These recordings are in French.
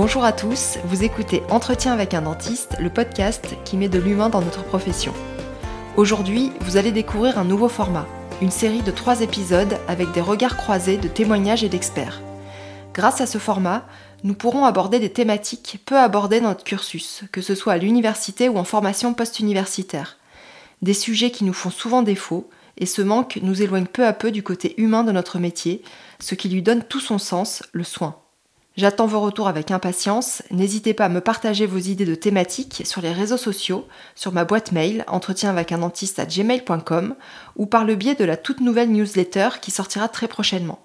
Bonjour à tous, vous écoutez Entretien avec un dentiste, le podcast qui met de l'humain dans notre profession. Aujourd'hui, vous allez découvrir un nouveau format, une série de trois épisodes avec des regards croisés de témoignages et d'experts. Grâce à ce format, nous pourrons aborder des thématiques peu abordées dans notre cursus, que ce soit à l'université ou en formation post-universitaire. Des sujets qui nous font souvent défaut, et ce manque nous éloigne peu à peu du côté humain de notre métier, ce qui lui donne tout son sens, le soin. J'attends vos retours avec impatience. N'hésitez pas à me partager vos idées de thématiques sur les réseaux sociaux, sur ma boîte mail entretien avec un dentiste à gmail.com ou par le biais de la toute nouvelle newsletter qui sortira très prochainement.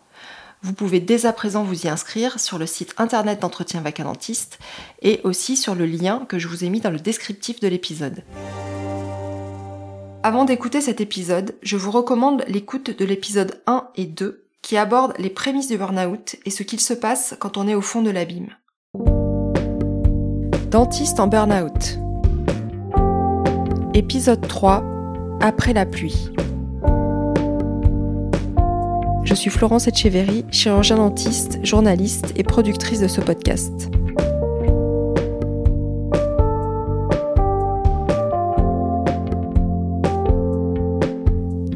Vous pouvez dès à présent vous y inscrire sur le site internet d'entretien avec un dentiste et aussi sur le lien que je vous ai mis dans le descriptif de l'épisode. Avant d'écouter cet épisode, je vous recommande l'écoute de l'épisode 1 et 2 qui aborde les prémices du burn-out et ce qu'il se passe quand on est au fond de l'abîme. Dentiste en burn-out. Épisode 3. Après la pluie. Je suis Florence Etcheverry, chirurgien dentiste, journaliste et productrice de ce podcast.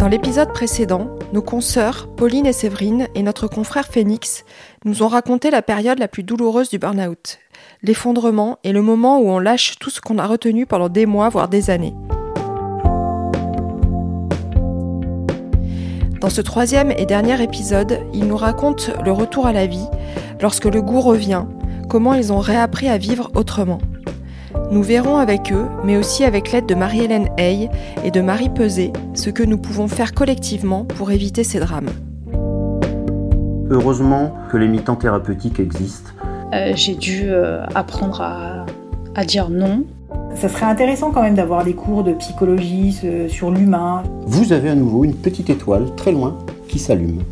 Dans l'épisode précédent, nos consoeurs, Pauline et Séverine, et notre confrère Phoenix, nous ont raconté la période la plus douloureuse du burn-out, l'effondrement et le moment où on lâche tout ce qu'on a retenu pendant des mois, voire des années. Dans ce troisième et dernier épisode, ils nous racontent le retour à la vie, lorsque le goût revient, comment ils ont réappris à vivre autrement. Nous verrons avec eux, mais aussi avec l'aide de Marie-Hélène Hay et de Marie Peset, ce que nous pouvons faire collectivement pour éviter ces drames. Heureusement que les mi-temps thérapeutiques existent. Euh, j'ai dû euh, apprendre à, à, dire non. Ça serait intéressant quand même d'avoir des cours de psychologie sur l'humain. Vous avez à nouveau une petite étoile très loin qui s'allume.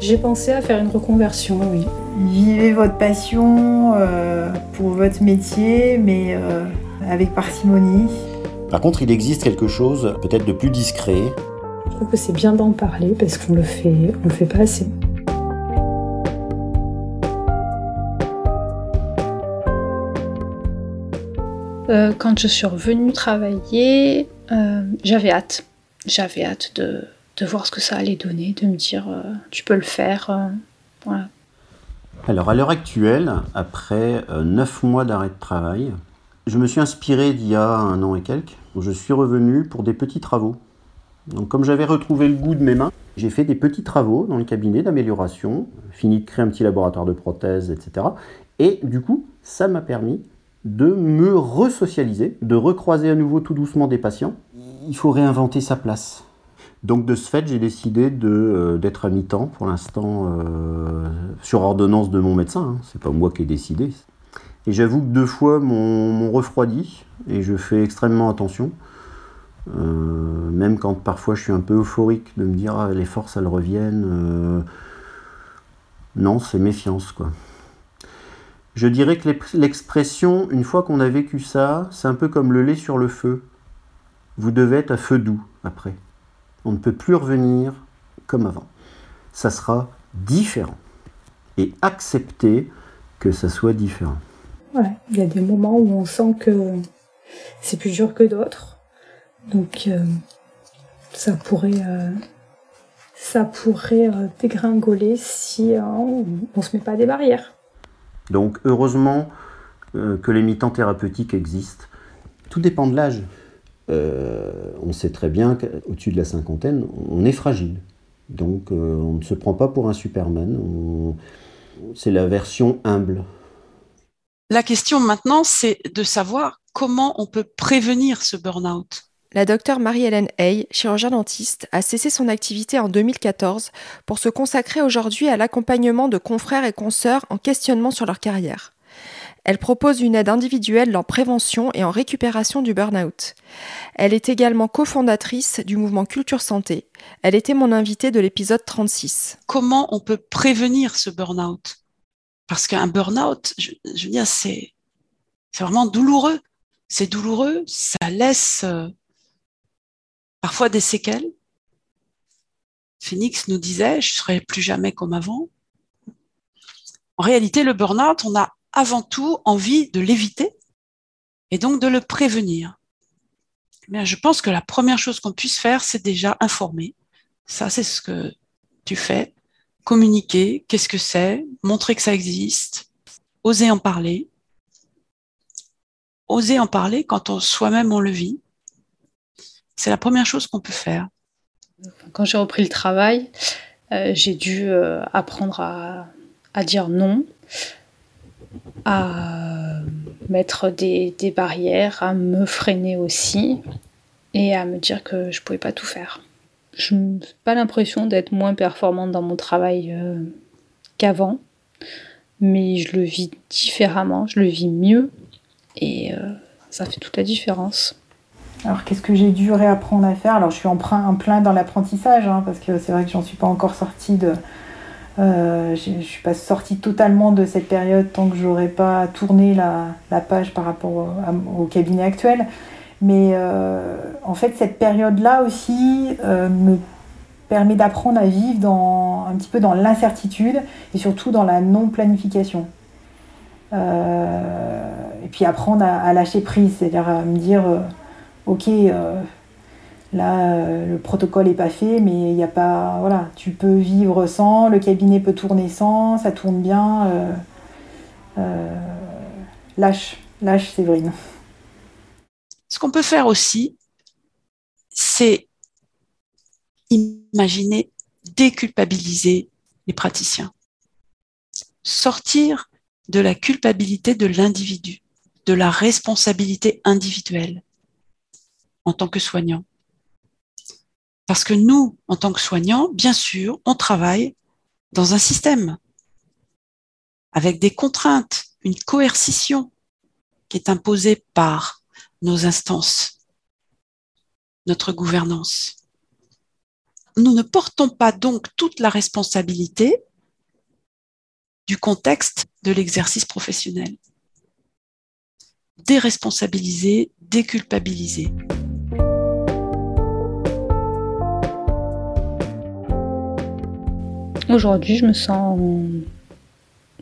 J'ai pensé à faire une reconversion, oui. Vivez votre passion euh, pour votre métier, mais euh, avec parcimonie. Par contre, il existe quelque chose peut-être de plus discret. Je trouve que c'est bien d'en parler parce qu'on le fait, on le fait pas assez. Euh, quand je suis revenue travailler, euh, j'avais hâte. J'avais hâte de, de voir ce que ça allait donner, de me dire euh, tu peux le faire. Euh, voilà. Alors à l'heure actuelle, après euh, neuf mois d'arrêt de travail, je me suis inspiré d'il y a un an et quelques. Je suis revenu pour des petits travaux. Donc comme j'avais retrouvé le goût de mes mains, j'ai fait des petits travaux dans le cabinet d'amélioration, fini de créer un petit laboratoire de prothèses, etc. Et du coup, ça m'a permis de me resocialiser, de recroiser à nouveau tout doucement des patients. Il faut réinventer sa place. Donc de ce fait, j'ai décidé euh, d'être à mi-temps pour l'instant euh, sur ordonnance de mon médecin. Hein. C'est pas moi qui ai décidé. Et j'avoue que deux fois m'ont refroidi et je fais extrêmement attention. Euh, même quand parfois je suis un peu euphorique de me dire ah, les forces elles reviennent. Non, c'est méfiance quoi. Je dirais que l'expression, une fois qu'on a vécu ça, c'est un peu comme le lait sur le feu. Vous devez être à feu doux après. On ne peut plus revenir comme avant. Ça sera différent. Et accepter que ça soit différent. Ouais, il y a des moments où on sent que c'est plus dur que d'autres. Donc euh, ça pourrait euh, ça pourrait euh, dégringoler si on, ne se met pas des barrières. Donc heureusement que les mi-temps thérapeutiques existent. Tout dépend de l'âge. Euh, on sait très bien qu'au-dessus de la cinquantaine, on est fragile. Donc euh, on ne se prend pas pour un Superman. On... C'est la version humble. La question maintenant, c'est de savoir comment on peut prévenir ce burn-out. La docteure Marie-Hélène Hay, chirurgien dentiste, a cessé son activité en 2014 pour se consacrer aujourd'hui à l'accompagnement de confrères et consoeurs en questionnement sur leur carrière. Elle propose une aide individuelle en prévention et en récupération du burn-out. Elle est également cofondatrice du mouvement Culture Santé. Elle était mon invitée de l'épisode 36. Comment on peut prévenir ce burn-out? Parce qu'un burn-out, je, veux dire, c'est vraiment douloureux. C'est douloureux, ça laisse euh, parfois des séquelles. Phoenix nous disait, je serai plus jamais comme avant. En réalité, le burn-out, on a avant tout envie de l'éviter et donc de le prévenir. Je pense que la première chose qu'on puisse faire, c'est déjà informer. Ça, c'est ce que tu fais. Communiquer, qu'est-ce que c'est, montrer que ça existe, oser en parler. Oser en parler quand on soi-même on le vit. C'est la première chose qu'on peut faire. Quand j'ai repris le travail, euh, j'ai dû euh, apprendre à, dire non, à mettre des, des, barrières, à me freiner aussi et à me dire que je pouvais pas tout faire. Je n'ai pas l'impression d'être moins performante dans mon travail euh, qu'avant, mais je le vis différemment, je le vis mieux et euh, ça fait toute la différence. Alors qu'est-ce que j'ai dû réapprendre à faire? Alors je suis en, plein dans l'apprentissage hein, parce que c'est vrai que j'en suis pas encore sortie de, euh, je ne suis pas sortie totalement de cette période tant que j'aurais pas tourné la, page par rapport au, cabinet actuel. Mais euh, en fait, cette période-là aussi euh, me permet d'apprendre à vivre un petit peu dans l'incertitude et surtout dans la non-planification. Et puis apprendre à, à lâcher prise, c'est-à-dire à me dire, euh, ok, euh, là le protocole n'est pas fait, mais il n'y a pas, voilà, tu peux vivre sans, le cabinet peut tourner sans, ça tourne bien. lâche, lâche Séverine. Ce qu'on peut faire aussi, c'est imaginer déculpabiliser les praticiens. Sortir de la culpabilité de l'individu, de la responsabilité individuelle en tant que soignant. Parce que nous, en tant que soignants, bien sûr, on travaille dans un système avec des contraintes, une coercition qui est imposée par nos instances, notre gouvernance. Nous ne portons pas donc toute la responsabilité du contexte de l'exercice professionnel. Déresponsabiliser, déculpabiliser. Aujourd'hui, je me sens,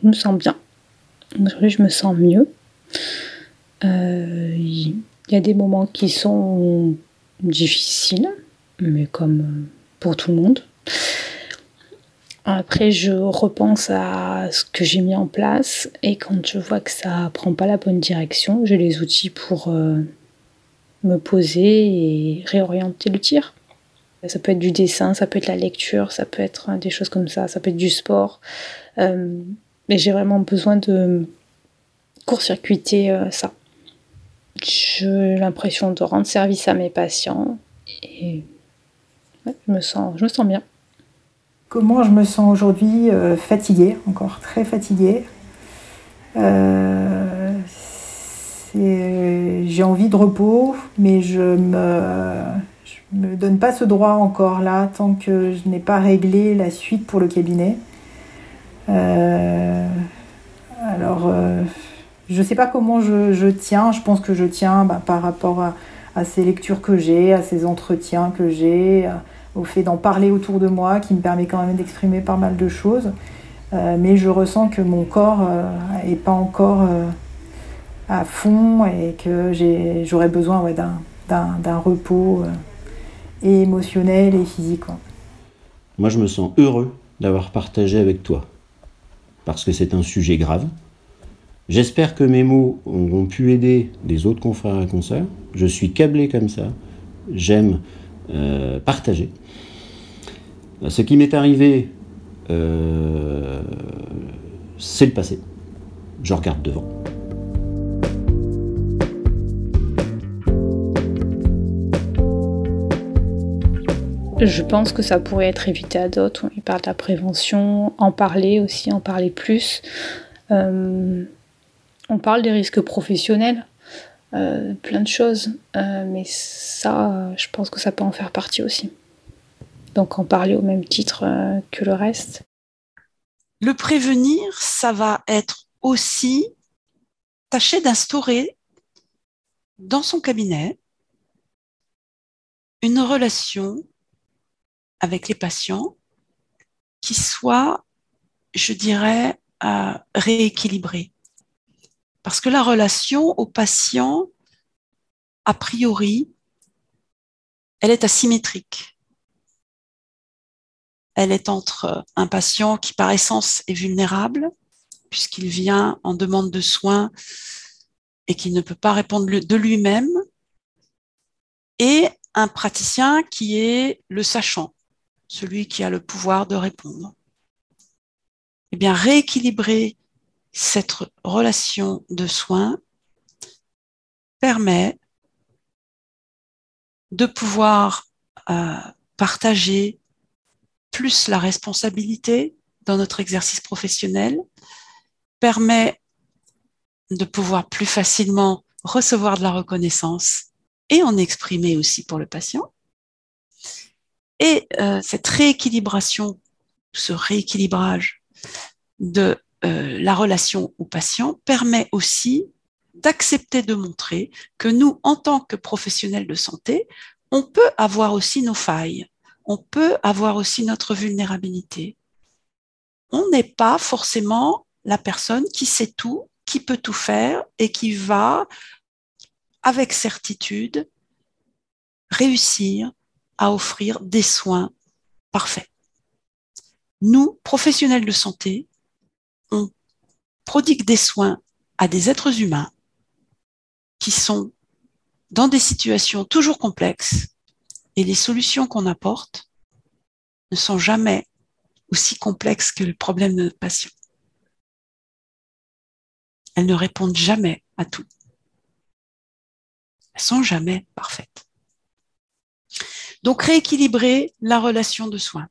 je me sens bien. Aujourd'hui, je me sens mieux. Euh, il y a des moments qui sont difficiles, mais comme pour tout le monde. Après, je repense à ce que j'ai mis en place et quand je vois que ça prend pas la bonne direction, j'ai les outils pour euh, me poser et réorienter le tir. Ça peut être du dessin, ça peut être la lecture, ça peut être des choses comme ça, ça peut être du sport. Euh, mais j'ai vraiment besoin de court-circuiter euh, ça. J'ai l'impression de rendre service à mes patients et je, me sens, je me sens bien. Comment je me sens aujourd'hui euh, Fatiguée, encore très fatiguée? Euh, j'ai envie de repos, mais je me, me donne pas ce droit encore là tant que je n'ai pas réglé la suite pour le cabinet. Euh, alors, je ne sais pas comment je, tiens. Je pense que je tiens bah, par rapport à, ces lectures que j'ai, à ces entretiens que j'ai, au fait d'en parler autour de moi, qui me permet quand même d'exprimer pas mal de choses. Euh, mais je ressens que mon corps n'est euh, pas encore euh, à fond et que j'aurais besoin ouais, d'un repos émotionnel et physique. Moi, je me sens heureux d'avoir partagé avec toi, parce que c'est un sujet grave, J'espère que mes mots auront pu aider des autres confrères et consoeurs. Je suis câblé comme ça. J'aime euh, partager. Ce qui m'est arrivé, euh, c'est le passé. Je regarde devant. Je pense que ça pourrait être évité à d'autres. On parle de la prévention, en parler aussi, en parler plus. Euh, on parle des risques professionnels, euh, plein de choses, euh, mais ça, je pense que ça peut en faire partie aussi. Donc en parler au même titre que le reste. Le prévenir, ça va être aussi tâcher d'instaurer dans son cabinet une relation avec les patients qui soit, je dirais, rééquilibrée Parce que la relation au patient, a priori, elle est asymétrique. Elle est entre un patient qui par essence est vulnérable, puisqu'il vient en demande de soins et qui ne peut pas répondre de lui-même, et un praticien qui est le sachant, celui qui a le pouvoir de répondre. Eh bien, rééquilibrer cette relation de soins permet de pouvoir euh, partager plus la responsabilité dans notre exercice professionnel, permet de pouvoir plus facilement recevoir de la reconnaissance et en exprimer aussi pour le patient. Et euh, cette rééquilibration, ce rééquilibrage de euh, la relation au patient permet aussi d'accepter de montrer que nous, en tant que professionnels de santé, on peut avoir aussi nos failles, on peut avoir aussi notre vulnérabilité. On n'est pas forcément la personne qui sait tout, qui peut tout faire et qui va avec certitude, réussir à offrir des soins parfaits. Nous, professionnels de santé, on prodigue des soins à des êtres humains qui sont dans des situations toujours complexes et les solutions qu'on apporte ne sont jamais aussi complexes que le problème de notre patient. Elles ne répondent jamais à tout sont jamais parfaites. Donc rééquilibrer la relation de soins.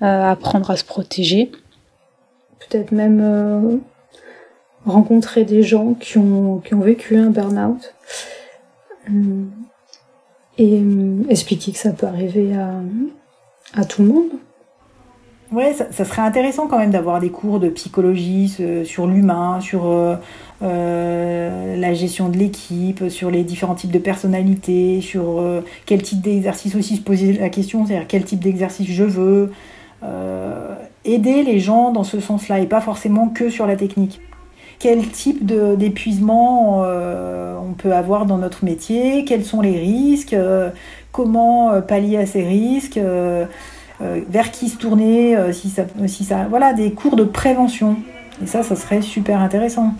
Euh, apprendre à se protéger. Peut-être même euh, rencontrer des gens qui ont, vécu un burn-out. Euh, et expliquer que ça peut arriver à tout le monde. Ouais, ça, serait intéressant quand même d'avoir des cours de psychologie sur l'humain, sur euh, la gestion de l'équipe, sur les différents types de personnalités, sur euh, quel type d'exercice aussi se poser la question, c'est-à-dire quel type d'exercice je veux. Euh, aider les gens dans ce sens-là et pas forcément que sur la technique. Quel type d'épuisement on peut avoir dans notre métier, quels sont les risques, comment pallier à ces risques, vers qui se tourner, si ça, si ça, voilà, des cours de prévention. Et ça, ça serait super intéressant.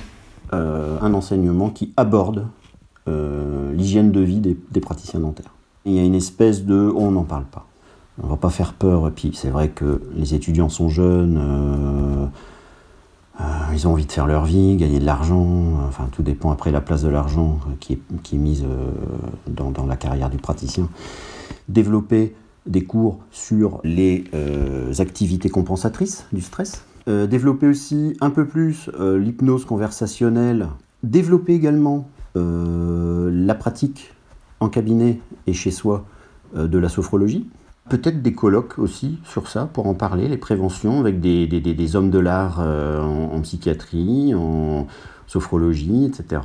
Euh, un enseignement qui aborde euh, l'hygiène de vie des, praticiens dentaires. il y a une espèce de on n'en parle pas. On va pas faire peur. Et puis c'est vrai que les étudiants sont jeunes, euh, ils ont envie de faire leur vie, gagner de l'argent. Enfin, tout dépend après la place de l'argent qui est, qui est mise dans, dans, la carrière du praticien. Développer des cours sur les activités compensatrices du stress, euh, développer aussi un peu plus euh, l'hypnose conversationnelle, développer également euh, la pratique en cabinet et chez soi de la sophrologie. Peut-être des colloques aussi sur ça pour en parler, les préventions avec des, hommes de l'art en, en, psychiatrie, en sophrologie, etc.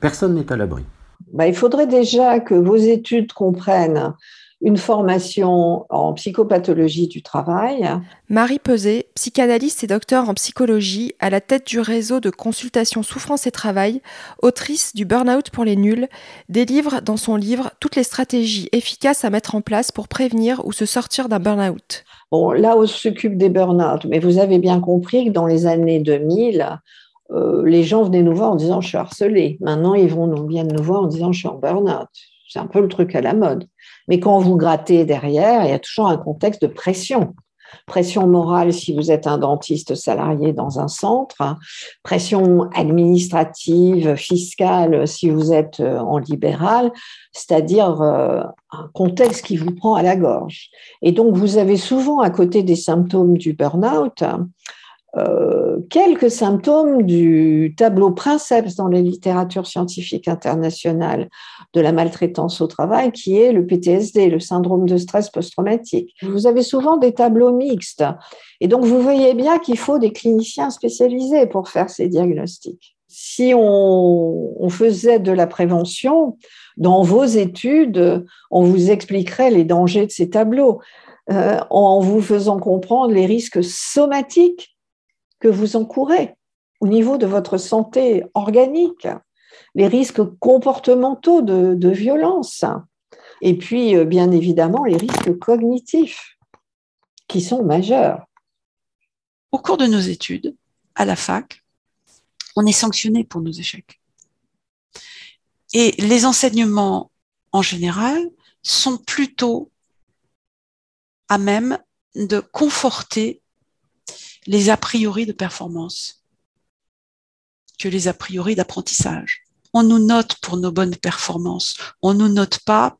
Personne n'est à l'abri. Bah, il faudrait déjà que vos études comprennent une formation en psychopathologie du travail. Marie Peset, psychanalyste et docteur en psychologie, à la tête du réseau de consultation souffrance et travail, autrice du Burnout pour les nuls, délivre dans son livre toutes les stratégies efficaces à mettre en place pour prévenir ou se sortir d'un burn-out. Bon, là, on s'occupe des burn-out, mais vous avez bien compris que dans les années 2000, euh, les gens venaient nous voir en disant je suis harcelé. Maintenant, ils vont nous viennent nous voir en disant je suis en burn-out. C'est un peu le truc à la mode. Mais quand vous grattez derrière, il y a toujours un contexte de pression. Pression morale si vous êtes un dentiste salarié dans un centre, pression administrative, fiscale si vous êtes euh, en libéral, c'est-à-dire euh, un contexte qui vous prend à la gorge. Et donc vous avez souvent à côté des symptômes du burn-out, euh, quelques symptômes du tableau princeps dans les littératures scientifiques internationales de la maltraitance au travail, qui est le PTSD, le syndrome de stress post-traumatique. Vous avez souvent des tableaux mixtes. Et donc, vous voyez bien qu'il faut des cliniciens spécialisés pour faire ces diagnostics. Si on, on faisait de la prévention, dans vos études, on vous expliquerait les dangers de ces tableaux. Euh, en vous faisant comprendre les risques somatiques que vous encourez au niveau de votre santé organique, les risques comportementaux de, violence, et puis euh, bien évidemment les risques cognitifs qui sont majeurs. Au cours de nos études, à la fac, on est sanctionné pour nos échecs. Et les enseignements en général sont plutôt à même de conforter les a priori de performance que les a priori d'apprentissage. On nous note pour nos bonnes performances, on nous note pas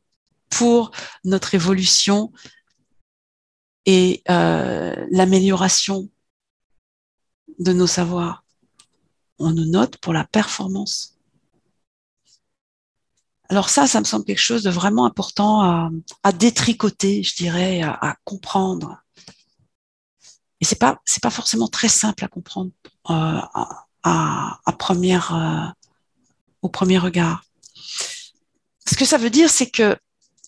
pour notre évolution et euh, l'amélioration de nos savoirs. On nous note pour la performance. Alors ça, ça me semble quelque chose de vraiment important à, détricoter, je dirais, à, comprendre. Et c'est pas c'est pas forcément très simple à comprendre euh, à, première euh, premier regard. Ce que ça veut dire, c'est que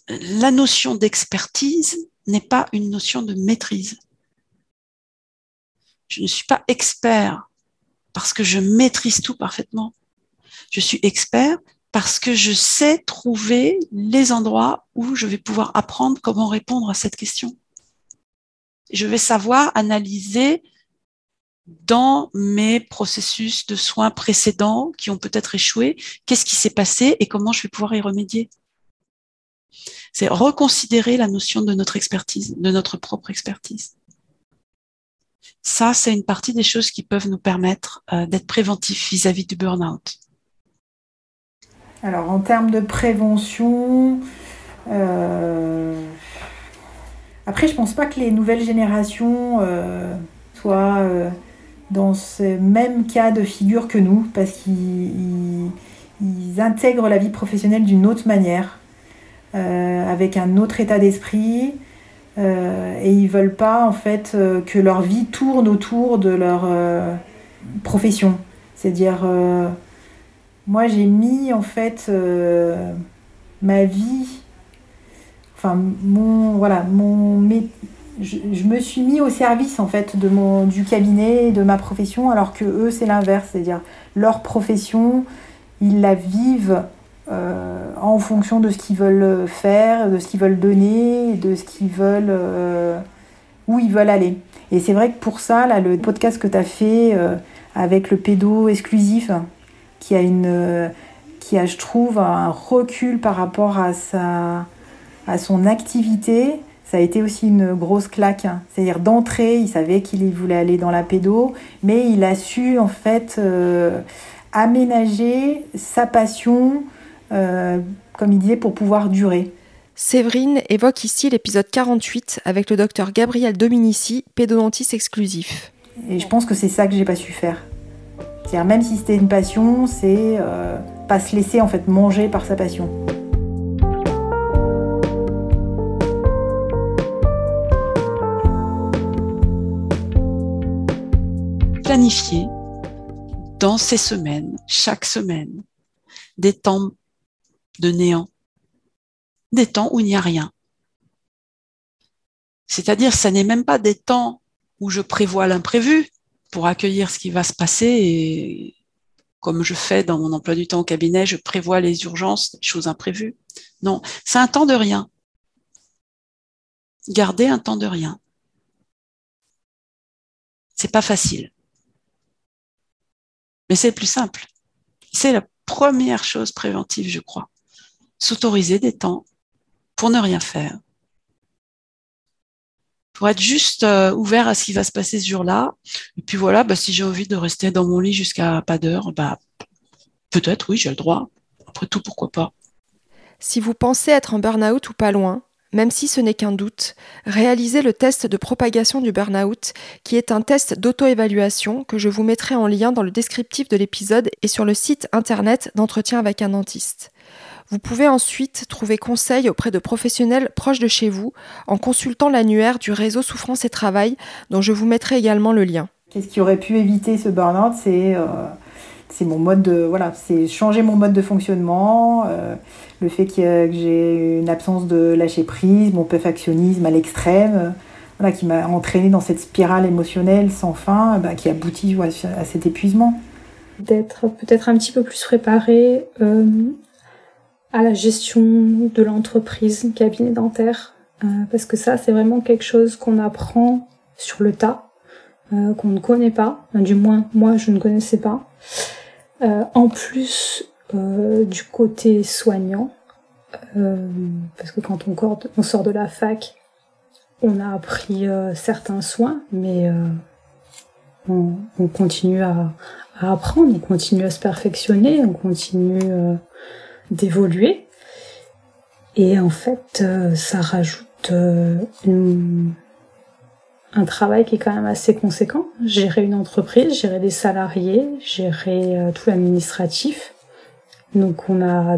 la notion d'expertise n'est pas une notion de maîtrise. Je ne suis pas expert parce que je maîtrise tout parfaitement. Je suis expert parce que je sais trouver les endroits où je vais pouvoir apprendre comment répondre à cette question. Je vais savoir analyser dans mes processus de soins précédents qui ont peut-être échoué, qu'est-ce qui s'est passé et comment je vais pouvoir y remédier? C'est reconsidérer la notion de notre expertise, de notre propre expertise. Ça, c'est une partie des choses qui peuvent nous permettre euh, d'être préventifs vis-à-vis du burn-out. Alors, en termes de prévention, euh, après, je pense pas que les nouvelles générations euh, soient dans ce même cas de figure que nous, parce qu'ils intègrent la vie professionnelle d'une autre manière, avec un autre état d'esprit, euh, et ils veulent pas en fait euh, que leur vie tourne autour de leur euh, profession. C'est-à-dire, moi j'ai mis en fait ma vie, enfin mon voilà mon je, me suis mis au service en fait de mon du cabinet de ma profession alors que eux c'est l'inverse, c'est-à-dire leur profession ils la vivent euh, en fonction de ce qu'ils veulent faire, de ce qu'ils veulent donner, de ce qu'ils veulent, euh, où ils veulent aller. Et c'est vrai que pour ça, là, le podcast que tu as fait euh, avec le pédo exclusif, qui a une, qui a, je trouve, un recul par rapport à sa, à son activité, ça a été aussi une grosse claque. C'est-à-dire d'entrée, il savait qu'il voulait aller dans la pédo, mais il a su en fait aménager sa passion euh, comme il disait, pour pouvoir durer. Séverine évoque ici l'épisode 48 avec le docteur Gabriel Dominici, pédodontiste exclusif. Et je pense que c'est ça que j'ai pas su faire. C'est-à-dire même si c'était une passion, c'est euh, pas se laisser en fait manger par sa passion. Planifier dans ces semaines, chaque semaine, des temps de néant, des temps où il n'y a rien. C'est-à-dire, ça n'est même pas des temps où je prévois l'imprévu pour accueillir ce qui va se passer et comme je fais dans mon emploi du temps au cabinet, je prévois les urgences, les choses imprévues. Non, c'est un temps de rien. Garder un temps de rien. C'est pas facile. Mais c'est le plus simple. C'est la première chose préventive, je crois s'autoriser des temps pour ne rien faire. Pour être juste euh, ouvert à ce qui va se passer ce jour-là. Et puis voilà, bah, si j'ai envie de rester dans mon lit jusqu'à pas d'heure, bah, peut-être, oui, j'ai le droit. Après tout, pourquoi pas. Si vous pensez être en burn-out ou pas loin, même si ce n'est qu'un doute, réalisez le test de propagation du burn-out, qui est un test d'auto-évaluation que je vous mettrai en lien dans le descriptif de l'épisode et sur le site internet d'entretien avec un dentiste. Vous pouvez ensuite trouver conseil auprès de professionnels proches de chez vous en consultant l'annuaire du réseau Souffrance et Travail dont je vous mettrai également le lien. Qu'est-ce qui aurait pu éviter ce burn-out? C'est euh, mon mode de voilà, c'est changer mon mode de fonctionnement, euh, le fait que j'ai une absence de lâcher prise, mon perfectionnisme à l'extrême, euh, voilà, qui m'a entraîné dans cette spirale émotionnelle sans fin, bah, qui aboutit à cet épuisement. d'être peut-être un petit peu plus préparé à la gestion de l'entreprise cabinet dentaire, parce que ça, c'est vraiment quelque chose qu'on apprend sur le tas, qu'on ne connaît pas, du moins moi je ne connaissais pas. En plus du côté soignant, parce que quand on, sort de la fac, on a appris euh, certains soins, mais euh, on, continue à, apprendre, on continue à se perfectionner, on continue euh, d'évoluer. Et en fait, ça rajoute un travail qui est quand même assez conséquent. Gérer une entreprise, gérer des salariés, gérer tout l'administratif. Donc on a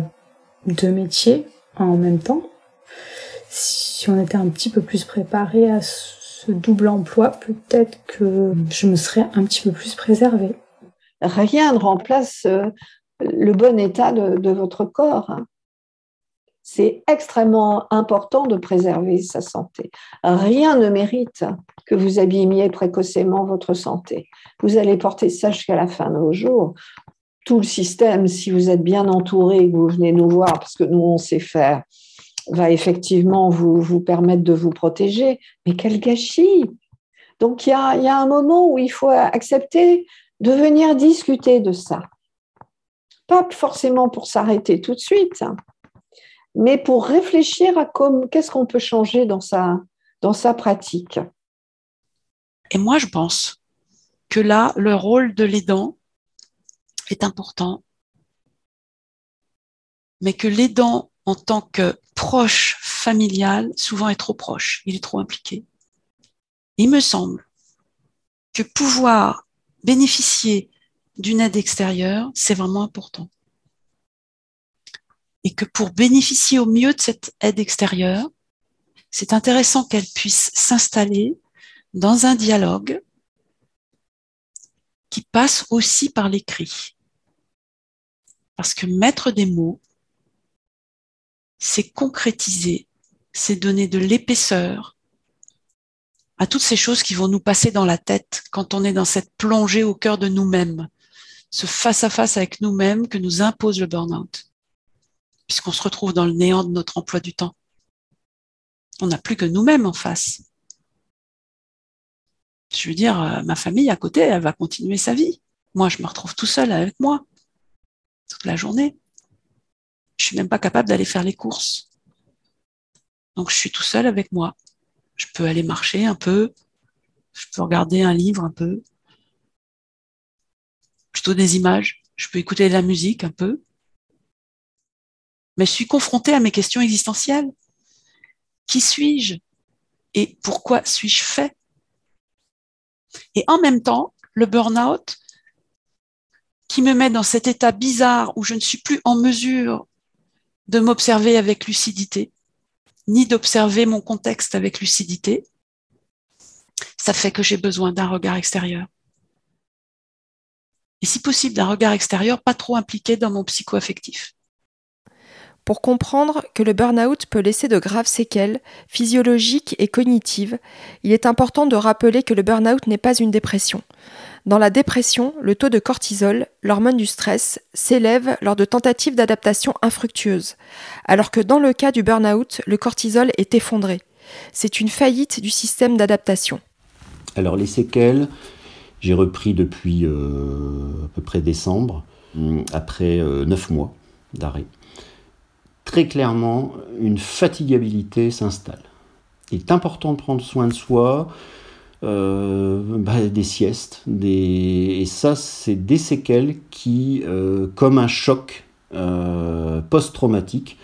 deux métiers en même temps si on était un petit peu plus préparé à ce double emploi, peut-être que je me serais un petit peu plus préservée. Rien ne remplace euh, le bon état de, votre corps. C'est extrêmement important de préserver sa santé. Rien ne mérite que vous abîmiez précocement votre santé. Vous allez porter ça jusqu'à la fin de vos jours. Tout le système, si vous êtes bien entouré et que vous venez nous voir, parce que nous, on sait faire, va effectivement vous, permettre de vous protéger. Mais quel gâchis Donc il y a, y a un moment où il faut accepter de venir discuter de ça. Pas forcément pour s'arrêter tout de suite, mais pour réfléchir à qu'est-ce qu'on peut changer dans sa, dans sa pratique. Et moi, je pense que là, le rôle de l'aidant est important, mais que l'aidant en tant que proche familial souvent est trop proche, il est trop impliqué. Il me semble que pouvoir bénéficier d'une aide extérieure, c'est vraiment important. Et que pour bénéficier au mieux de cette aide extérieure, c'est intéressant qu'elle puisse s'installer dans un dialogue qui passe aussi par l'écrit. Parce que mettre des mots, c'est concrétiser, c'est donner de l'épaisseur à toutes ces choses qui vont nous passer dans la tête quand on est dans cette plongée au cœur de nous-mêmes, ce face-à-face avec nous-mêmes que nous impose le burn-out, puisqu'on se retrouve dans le néant de notre emploi du temps. On n'a plus que nous-mêmes en face. Je veux dire, euh, ma famille à côté, elle va continuer sa vie. Moi, je me retrouve tout seul avec moi toute la journée. Je suis même pas capable d'aller faire les courses. Donc je suis tout seul avec moi. Je peux aller marcher un peu, je peux regarder un livre un peu, plutôt des images, je peux écouter de la musique un peu. Mais je suis confrontée à mes questions existentielles. Qui suis-je Et pourquoi suis-je fait? Et en même temps, le burn-out, qui me met dans cet état bizarre où je ne suis plus en mesure de m'observer avec lucidité, ni d'observer mon contexte avec lucidité, ça fait que j'ai besoin d'un regard extérieur. Et si possible, d'un regard extérieur pas trop impliqué dans mon psycho-affectif. Pour comprendre que le burn-out peut laisser de graves séquelles physiologiques et cognitives, il est important de rappeler que le burn-out n'est pas une dépression. Dans la dépression, le taux de cortisol, l'hormone du stress, s'élève lors de tentatives d'adaptation infructueuses, alors que dans le cas du burn-out, le cortisol est effondré. C'est une faillite du système d'adaptation. Alors les séquelles, j'ai repris depuis euh, à peu près décembre, hum, après euh, neuf mois d'arrêt. Très clairement, une fatigabilité s'installe. Il est important de prendre soin de soi, euh, bah, des siestes, et ça, c'est des séquelles qui, euh, comme un choc euh, post-traumatique,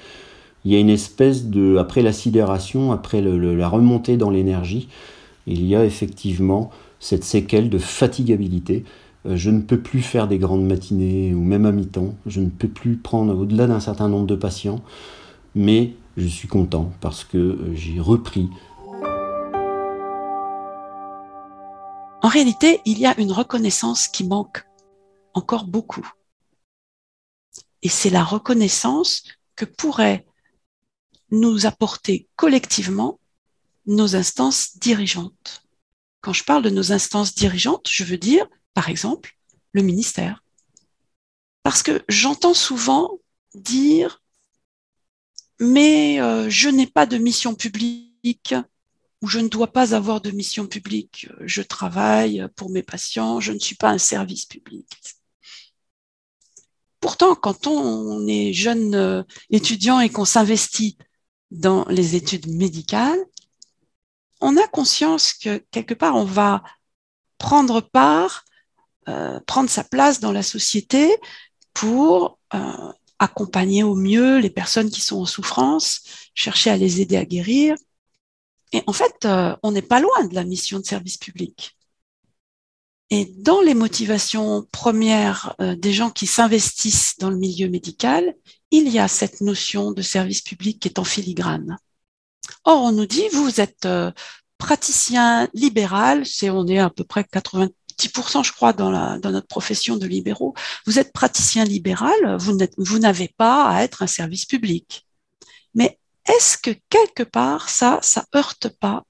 il y a une espèce de, après la sidération, après la remontée dans l'énergie, il y a effectivement cette séquelle de fatigabilité. Je ne peux plus faire des grandes matinées ou même à mi-temps. Je ne peux plus prendre au-delà d'un certain nombre de patients. Mais je suis content parce que j'ai repris En réalité, il y a une reconnaissance qui manque encore beaucoup. Et c'est la reconnaissance que pourraient nous apporter collectivement nos instances dirigeantes. Quand je parle de nos instances dirigeantes, je veux dire, par exemple, le ministère, Parce que j'entends souvent dire, mais euh, je n'ai pas de mission publique ou je ne dois pas avoir de mission publique. Je travaille pour mes patients, je ne suis pas un service public. Pourtant, quand on est jeune euh, étudiant et qu'on s'investit dans les études médicales, on a conscience que quelque part, on va prendre part, euh, prendre sa place dans la société pour euh, accompagner au mieux les personnes qui sont en souffrance, chercher à les aider à guérir. Et en fait, on n'est pas loin de la mission de service public. Et dans les motivations premières euh, des gens qui s'investissent dans le milieu médical, il y a cette notion de service public qui est en filigrane. Or, on nous dit, vous êtes euh, praticien libéral, c'est on est à peu près 90%, je crois, dans, notre profession de libéraux. Vous êtes praticien libéral, vous n'avez pas à être un service public. Mais est-ce que quelque part, ça, ça heurte pas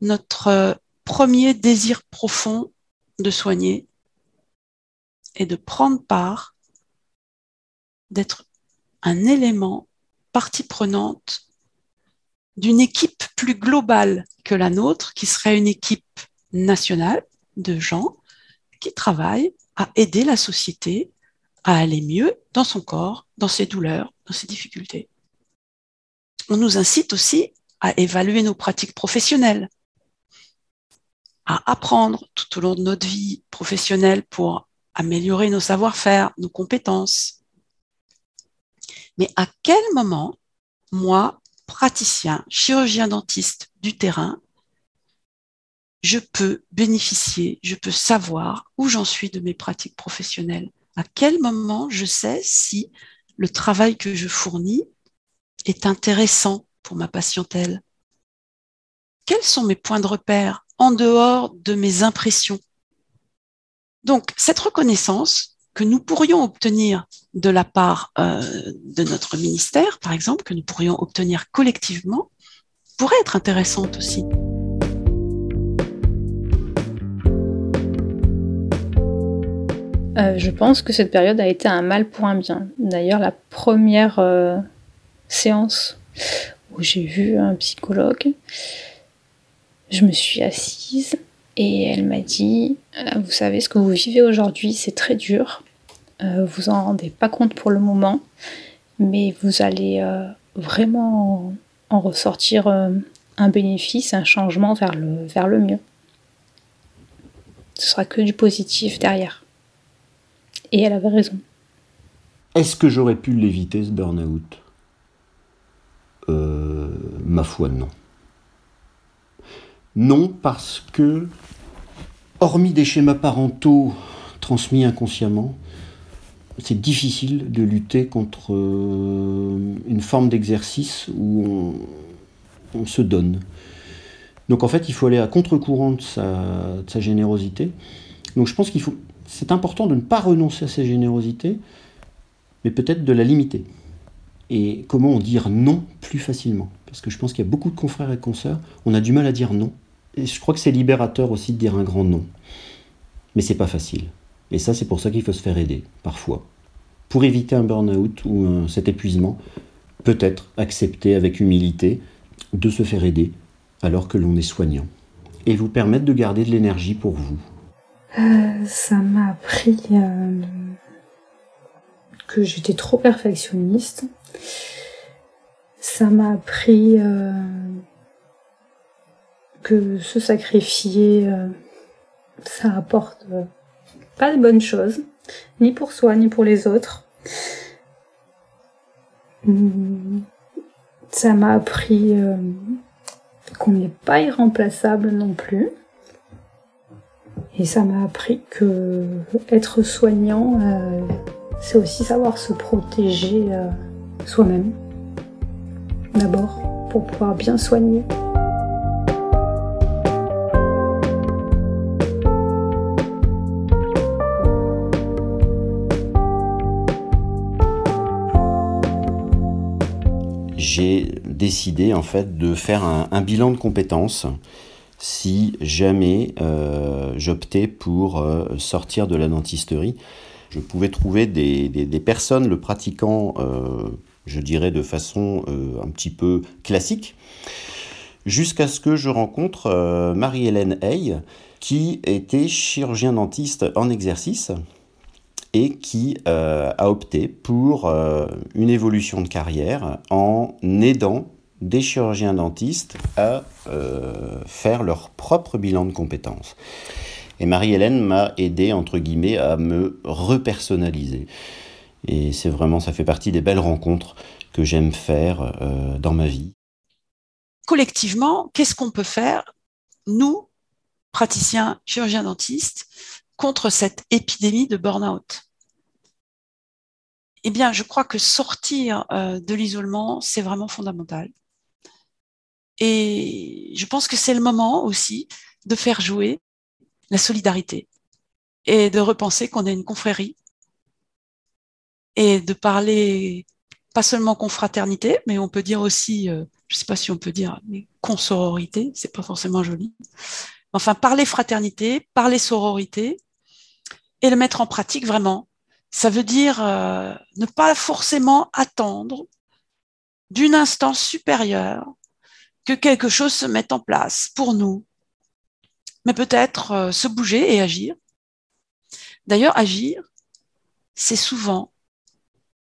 notre premier désir profond de soigner et de prendre part, d'être un élément, partie prenante d'une équipe plus globale que la nôtre, qui serait une équipe nationale de gens qui travaillent à aider la société à aller mieux dans son corps, dans ses douleurs, dans ses difficultés. On nous incite aussi à évaluer nos pratiques professionnelles, à apprendre tout au long de notre vie professionnelle pour améliorer nos savoir-faire, nos compétences. Mais à quel moment, moi, praticien, chirurgien dentiste du terrain, je peux bénéficier, je peux savoir où j'en suis de mes pratiques professionnelles. À quel moment je sais si le travail que je fournis est intéressant pour ma patientèle? Quels sont mes points de repère en dehors de mes impressions? Donc, cette reconnaissance que nous pourrions obtenir de la part euh, de notre ministère, par exemple, que nous pourrions obtenir collectivement, pourrait être intéressante aussi. Euh, je pense que cette période a été un mal pour un bien. D'ailleurs, la première euh, séance où j'ai vu un psychologue, je me suis assise et elle m'a dit euh, Vous savez, ce que vous vivez aujourd'hui, c'est très dur. Vous en rendez pas compte pour le moment, mais vous allez vraiment en ressortir un bénéfice, un changement vers le, vers le mieux. Ce sera que du positif derrière. Et elle avait raison. Est-ce que j'aurais pu l'éviter, ce burn-out? Ma foi, non. Non, parce que, hormis des schémas parentaux transmis inconsciemment, c'est difficile de lutter contre euh, une forme d'exercice où on, se donne. Donc en fait, il faut aller à contre-courant de sa, générosité. Donc je pense qu'il faut, c'est important de ne pas renoncer à sa générosité, mais peut-être de la limiter. Et comment dire non plus facilement? Parce que je pense qu'il y a beaucoup de confrères et consoeurs, on a du mal à dire non et je crois que c'est libérateur aussi de dire un grand non. Mais c'est pas facile. Et ça, c'est pour ça qu'il faut se faire aider, parfois. Pour éviter un burn-out ou cet épuisement, peut-être accepter avec humilité de se faire aider alors que l'on est soignant. Et vous permettre de garder de l'énergie pour vous. Euh, ça m'a appris euh, que j'étais trop perfectionniste. Ça m'a appris euh, que se sacrifier, ça apporte pas de bonnes choses, ni pour soi, ni pour les autres. Hmm. Ça m'a appris qu'on n'est pas irremplaçable non plus. Et ça m'a appris que être soignant, c'est aussi savoir se protéger soi-même. D'abord, pour pouvoir bien soigner. j'ai décidé en fait de faire un, bilan de compétences si jamais euh, j'optais pour euh, sortir de la dentisterie. Je pouvais trouver des, personnes le pratiquant, je dirais, de façon un petit peu classique, jusqu'à ce que je rencontre Marie-Hélène Hay, qui était chirurgien dentiste en exercice et qui euh, a opté pour euh, une évolution de carrière en aidant des chirurgiens dentistes à euh, faire leur propre bilan de compétences. Et Marie-Hélène m'a aidé, entre guillemets, à me repersonnaliser. Et c'est vraiment, ça fait partie des belles rencontres que j'aime faire dans ma vie. Collectivement, qu'est-ce qu'on peut faire, nous, praticiens chirurgiens dentistes, contre cette épidémie de burn-out? Eh bien, je crois que sortir euh, de l'isolement, c'est vraiment fondamental. Et je pense que c'est le moment aussi de faire jouer la solidarité et de repenser qu'on est une confrérie et de parler pas seulement confraternité, mais on peut dire aussi, euh, je ne sais pas si on peut dire, mais consororité, c'est pas forcément joli. Enfin, parler fraternité, parler sororité, et le mettre en pratique vraiment. Ça veut dire euh, ne pas forcément attendre d'une instance supérieure que quelque chose se mette en place pour nous, mais peut-être euh, se bouger et agir. D'ailleurs, agir, c'est souvent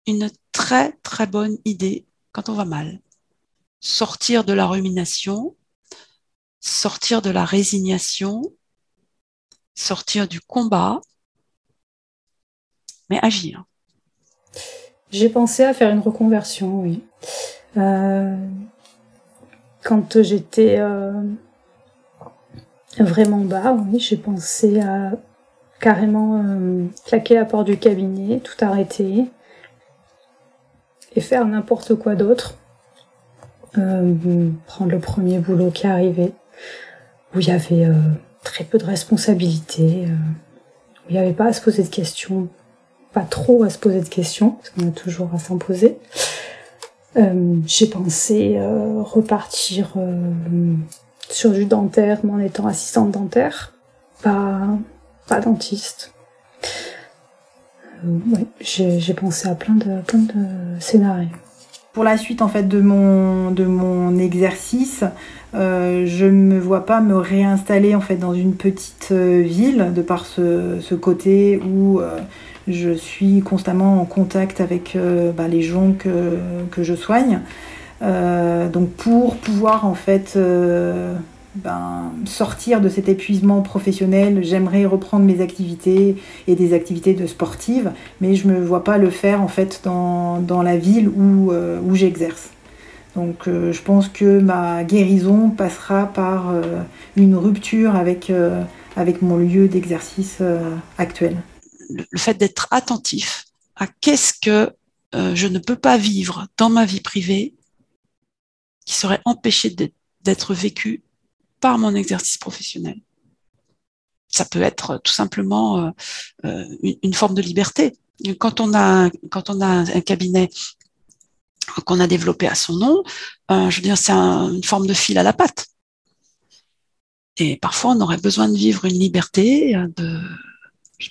une très très bonne idée quand on va mal. Sortir de la rumination, sortir de la résignation, sortir du combat mais agir. J'ai pensé à faire une reconversion, oui. Euh, quand j'étais euh, vraiment bas, oui, j'ai pensé à carrément euh, claquer la porte du cabinet, tout arrêter et faire n'importe quoi d'autre. prendre le premier boulot qui arrivait, où il y avait très peu de responsabilités, où il n'y avait pas à se poser de questions pas trop à se poser de questions, parce qu'on a toujours à s'en poser. Euh, j'ai pensé euh, repartir euh, sur du dentaire, mais en étant assistante dentaire, pas, pas dentiste. ouais, j'ai pensé à plein de, plein de scénarios. Pour la suite en fait de mon, de mon exercice, je ne me vois pas me réinstaller en fait dans une petite ville de par ce, côté où je suis constamment en contact avec euh, bah, les gens que, je soigne. Euh, donc pour pouvoir en fait euh, ben, sortir de cet épuisement professionnel, j'aimerais reprendre mes activités et des activités de sportive, mais je ne me vois pas le faire en fait dans, la ville où j'exerce. Donc je pense que ma guérison passera par une rupture avec, avec mon lieu d'exercice actuel le fait d'être attentif à qu'est-ce que euh, je ne peux pas vivre dans ma vie privée qui serait empêché d'être vécu par mon exercice professionnel. Ça peut être tout simplement euh, euh, une, forme de liberté. Quand on a, quand on a un cabinet qu'on a développé à son nom, je veux dire, c'est une forme de fil à la patte. Et parfois, on aurait besoin de vivre une liberté,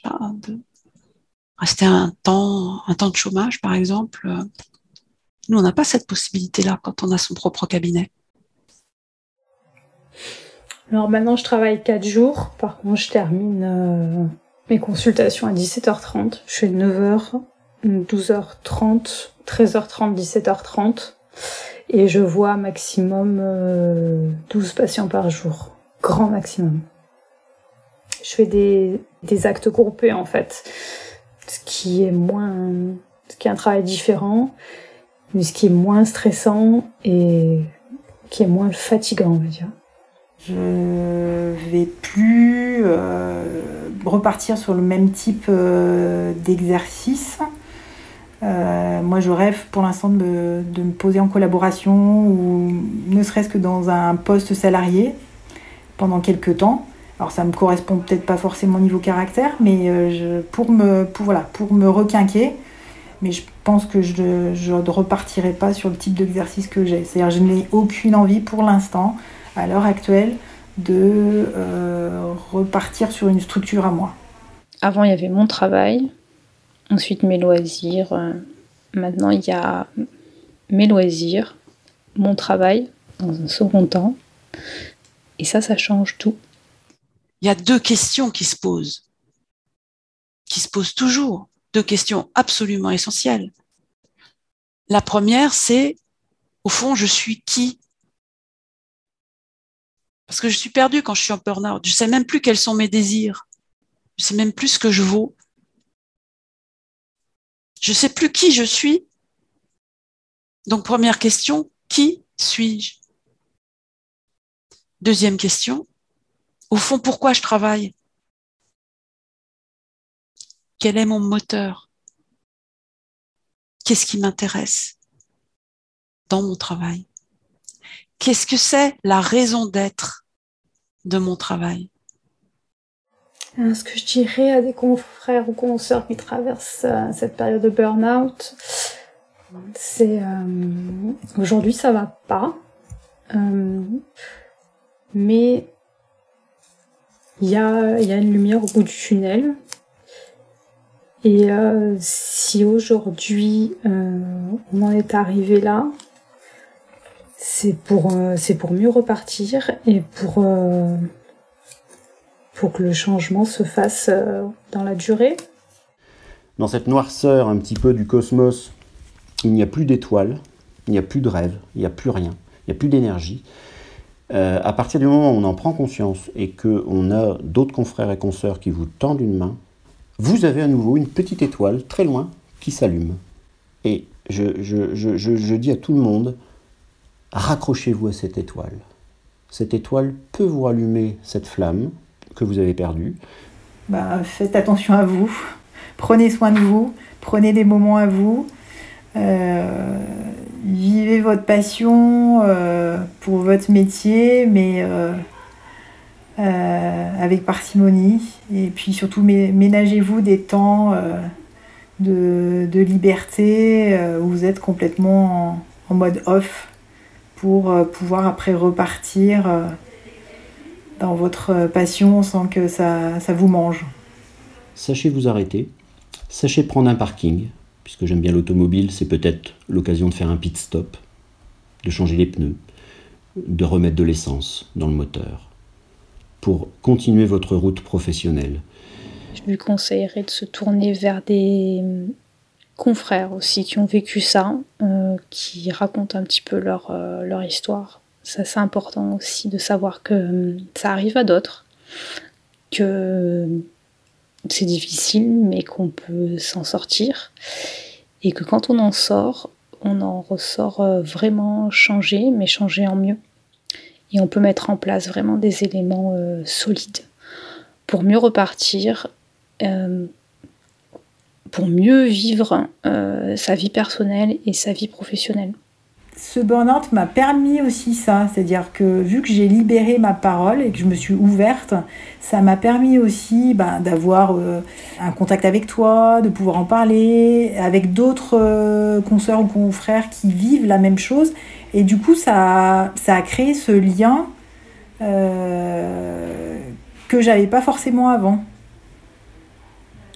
pas, de, rester un temps, de chômage, par exemple. Euh, nous, on n'a pas cette possibilité-là quand on a son propre cabinet. Alors maintenant, je travaille 4 jours. Par contre, je termine euh, mes consultations à 17h30. Je fais 9h, 12h30, 13h30, 17h30. Et je vois maximum 12 euh, patients par jour. Grand maximum. Je fais des, des actes groupés en fait ce qui est moins, ce qui est un travail différent, mais ce qui est moins stressant et qui est moins fatigant, on va dire. Je vais plus euh, repartir sur le même type euh, d'exercice. Euh, moi, je rêve pour l'instant de me, poser en collaboration ou ne serait-ce que dans un poste salarié pendant quelques temps. Alors ça me correspond peut-être pas forcément au niveau caractère, mais euh, pour, me, voilà, pour me requinquer, mais je pense que je ne repartirai pas sur le type d'exercice que j'ai. C'est-à-dire je n'ai aucune envie pour l'instant, à l'heure actuelle, de euh, repartir sur une structure à moi. Avant, il y avait mon travail, ensuite mes loisirs. Euh, maintenant, il y a mes loisirs, mon travail dans un second temps. Et ça, ça change tout. Il y a deux questions qui se posent, qui se posent toujours, deux questions absolument essentielles. La première, c'est, au fond, je suis qui? Parce que je suis perdue quand je suis en burn-out. Je sais même plus quels sont mes désirs. Je sais même plus ce que je vaux. Je sais plus qui je suis. Donc, première question, qui suis-je? Deuxième question, au fond, pourquoi je travaille? Quel est mon moteur? Qu'est-ce qui m'intéresse dans mon travail? Qu'est-ce que c'est la raison d'être de mon travail? Ce que je dirais à des confrères ou consoeurs qui traversent euh, cette période de burn-out, c'est euh, aujourd'hui ça va pas, euh, mais il y a, y a une lumière au bout du tunnel. Et si aujourd'hui on en est arrivé là, c'est pour, c'est pour mieux repartir et pour pour que le changement se fasse euh, dans la durée. Dans cette noirceur un petit peu du cosmos, il n'y a plus d'étoiles, il n'y a plus de rêves, il n'y a plus rien, il n'y a plus d'énergie. Euh, à partir du moment où on en prend conscience et qu'on a d'autres confrères et consoeurs qui vous tendent une main, vous avez à nouveau une petite étoile très loin qui s'allume. Et je, je, dis à tout le monde, raccrochez-vous à cette étoile. Cette étoile peut vous rallumer cette flamme, que vous avez perdu. Bah, Faites attention à vous, prenez soin de vous, prenez des moments à vous, euh, vivez votre passion euh, pour votre métier, mais euh, avec parcimonie. Et puis surtout, ménagez-vous des temps de, liberté où vous êtes complètement en mode off pour pouvoir après repartir dans votre passion sans que ça, ça vous mange. Sachez vous arrêter, sachez prendre un parking, puisque j'aime bien l'automobile, c'est peut-être l'occasion de faire un pit stop, de changer les pneus, de remettre de l'essence dans le moteur, pour continuer votre route professionnelle. Je lui conseillerais de se tourner vers des confrères aussi qui ont vécu ça, euh, qui racontent un petit peu leur, euh, leur histoire ça, c'est important aussi de savoir que hum, ça arrive à d'autres, que c'est difficile, mais qu'on peut s'en sortir. Et que quand on en sort, on en ressort euh, vraiment changé, mais changé en mieux. Et on peut mettre en place vraiment des éléments euh, solides pour mieux repartir, euh, pour mieux vivre sa vie personnelle et sa vie professionnelle ce burn-out m'a permis aussi ça, c'est-à-dire que vu que j'ai libéré ma parole et que je me suis ouverte, ça m'a permis aussi bah, d'avoir euh, un contact avec toi, de pouvoir en parler avec d'autres euh, consoeurs ou confrères qui vivent la même chose. Et du coup, ça, a créé ce lien euh, que j'avais pas forcément avant.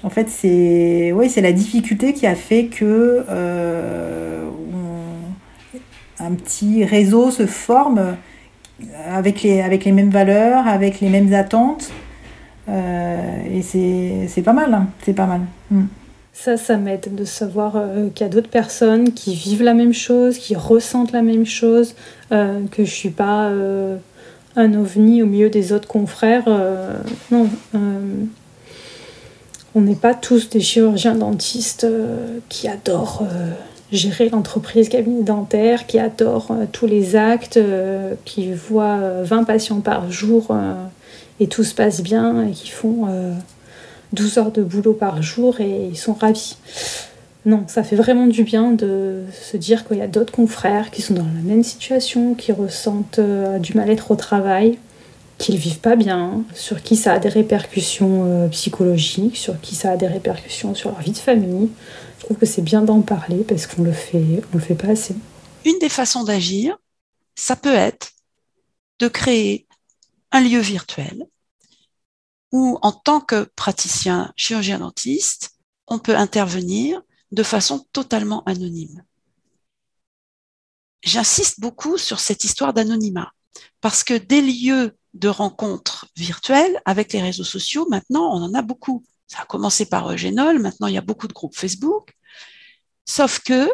En fait, c'est la difficulté qui a fait que euh, un petit réseau se forme avec les, avec les mêmes valeurs, avec les mêmes attentes. Euh, et c'est pas mal, hein. c'est pas mal. Mm. Ça, ça m'aide de savoir euh, qu'il y a d'autres personnes qui vivent la même chose, qui ressentent la même chose, euh, que je suis pas un ovni au milieu des autres confrères. non, on n'est pas tous des chirurgiens dentistes qui adorent gérer l'entreprise cabinet dentaire, qui adore euh, tous les actes, euh, qui voit 20 euh, patients par jour et tout se passe bien et qui font 12 heures de boulot par jour et ils sont ravis. Non, ça fait vraiment du bien de se dire qu'il y a d'autres confrères qui sont dans la même situation, qui ressentent du mal-être au travail, qui ne vivent pas bien, sur qui ça a des répercussions psychologiques, sur qui ça a des répercussions sur leur vie de famille. Trouve que c'est bien d'en parler parce qu'on le fait, on le fait pas assez. Une des façons d'agir, ça peut être de créer un lieu virtuel où, en tant que praticien chirurgien dentiste, on peut intervenir de façon totalement anonyme. J'insiste beaucoup sur cette histoire d'anonymat parce que des lieux de rencontres virtuelles avec les réseaux sociaux, maintenant, on en a beaucoup. Ça a commencé par Eugénol, maintenant il y a beaucoup de groupes Facebook. Sauf que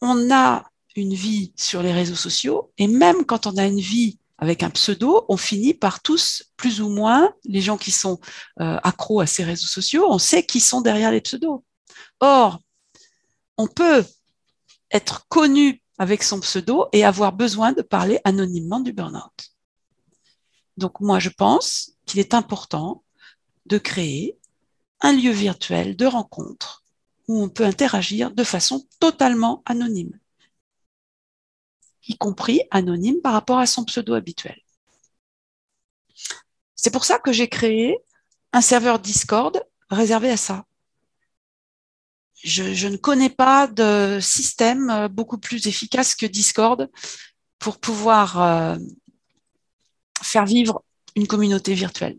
on a une vie sur les réseaux sociaux et même quand on a une vie avec un pseudo, on finit par tous, plus ou moins, les gens qui sont euh, accros à ces réseaux sociaux, on sait qui sont derrière les pseudos. Or, on peut être connu avec son pseudo et avoir besoin de parler anonymement du burn-out. Donc moi, je pense qu'il est important de créer un lieu virtuel de rencontre où on peut interagir de façon totalement anonyme y compris anonyme par rapport à son pseudo habituel. C'est pour ça que j'ai créé un serveur Discord réservé à ça. Je, ne connais pas de système euh, beaucoup plus efficace que Discord pour pouvoir euh, faire vivre une communauté virtuelle.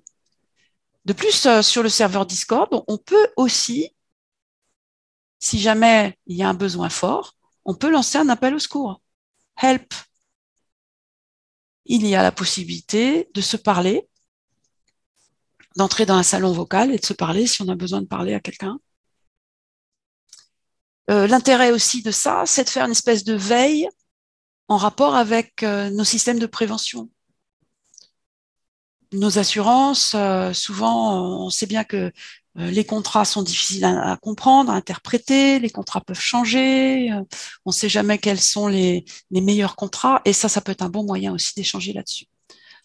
De plus, euh, sur le serveur Discord, on peut aussi, si jamais il y a un besoin fort, on peut lancer un appel au secours help. Il y a la possibilité de se parler, d'entrer dans un salon vocal et de se parler si on a besoin de parler à quelqu'un. Euh, l'intérêt aussi de ça, c'est de faire une espèce de veille en rapport avec euh, nos systèmes de prévention. Nos assurances, euh, souvent, on sait bien que euh, les contrats sont difficiles à, comprendre, à interpréter, les contrats peuvent changer, euh, on ne sait jamais quels sont les, meilleurs contrats, et ça, ça peut être un bon moyen aussi d'échanger là-dessus.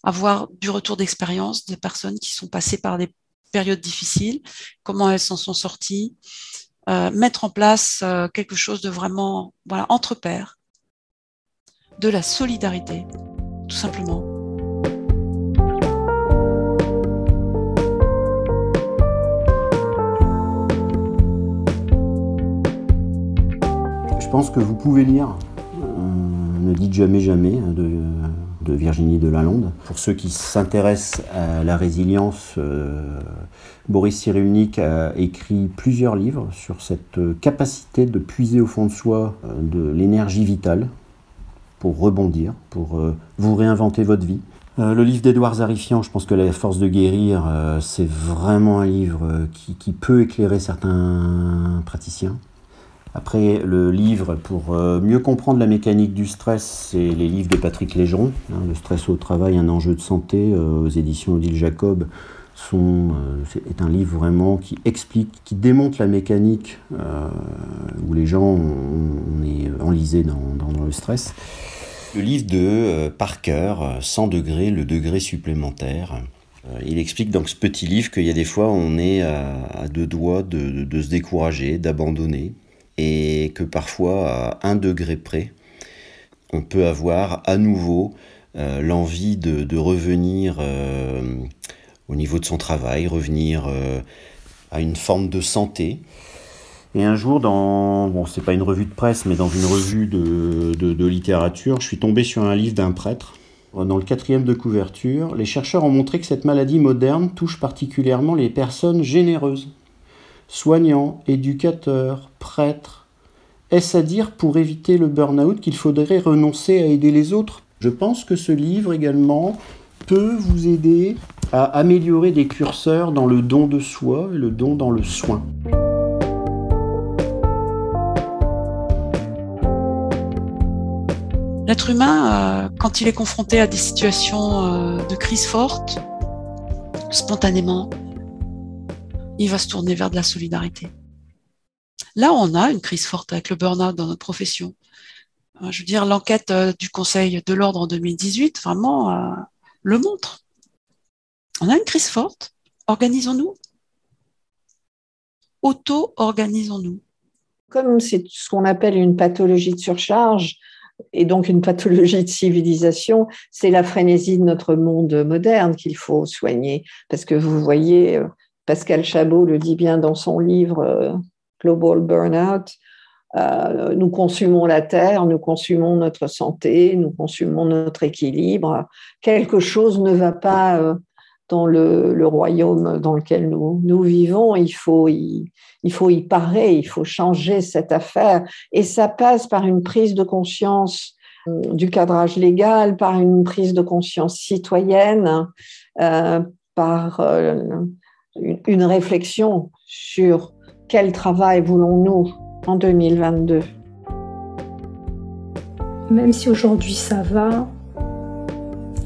Avoir du retour d'expérience des personnes qui sont passées par des périodes difficiles, comment elles s'en sont sorties, mettre en place quelque chose de vraiment voilà, entre pairs, de la solidarité, tout simplement. Pense que vous pouvez lire euh, Ne dites jamais jamais hein, de, Virginie Delalonde. Pour ceux qui s'intéressent à la résilience, euh, Boris Cyrulnik a écrit plusieurs livres sur cette capacité de puiser au fond de soi euh, de l'énergie vitale pour rebondir, pour vous réinventer votre vie. le livre d'Edouard Zarifian, je pense que La force de guérir, c'est vraiment un livre qui, peut éclairer certains praticiens. Après, le livre, pour euh, mieux comprendre la mécanique du stress, c'est les livres de Patrick Légeron, hein, Le stress au travail, un enjeu de santé, euh, aux éditions Odile Jacob. Sont, euh, est un livre vraiment qui explique, qui démonte la mécanique où les gens on, est enlisés dans, le stress. Le livre de Parker, 100 degrés, le degré supplémentaire. Il explique dans ce petit livre qu'il y a des fois on est à, deux doigts de se décourager, d'abandonner et que parfois, à un degré près, on peut avoir à nouveau euh, l'envie de, revenir euh, au niveau de son travail, revenir euh, à une forme de santé. Et un jour, dans, bon, c'est pas une revue de presse, mais dans une revue de, de littérature, je suis tombé sur un livre d'un prêtre. Dans le quatrième de couverture, les chercheurs ont montré que cette maladie moderne touche particulièrement les personnes généreuses soignants, éducateurs, prêtres. Est-ce à dire pour éviter le burn-out qu'il faudrait renoncer à aider les autres? Je pense que ce livre également peut vous aider à améliorer des curseurs dans le don de soi et le don dans le soin. L'être humain, euh, quand il est confronté à des situations euh, de crise forte, spontanément, il va se tourner vers de la solidarité. Là, on a une crise forte avec le burn-out dans notre profession. Euh, je veux dire, l'enquête euh, du Conseil de l'ordre en 2018 vraiment euh, le montre. On a une crise forte. Organisons-nous. Auto-organisons-nous. Comme c'est ce qu'on appelle une pathologie de surcharge, et donc une pathologie de civilisation, c'est la frénésie de notre monde moderne qu'il faut soigner. Parce que vous voyez, Pascal Chabot le dit bien dans son livre euh, Global Burnout, euh, nous consumons la terre, nous consumons notre santé, nous consumons notre équilibre. Quelque chose ne va pas euh, dans le, royaume dans lequel nous, vivons, il faut, y, parer, il faut changer cette affaire. Et ça passe par une prise de conscience du cadrage légal, par une prise de conscience citoyenne, par une réflexion sur quel travail voulons-nous en 2022. Même si aujourd'hui ça va,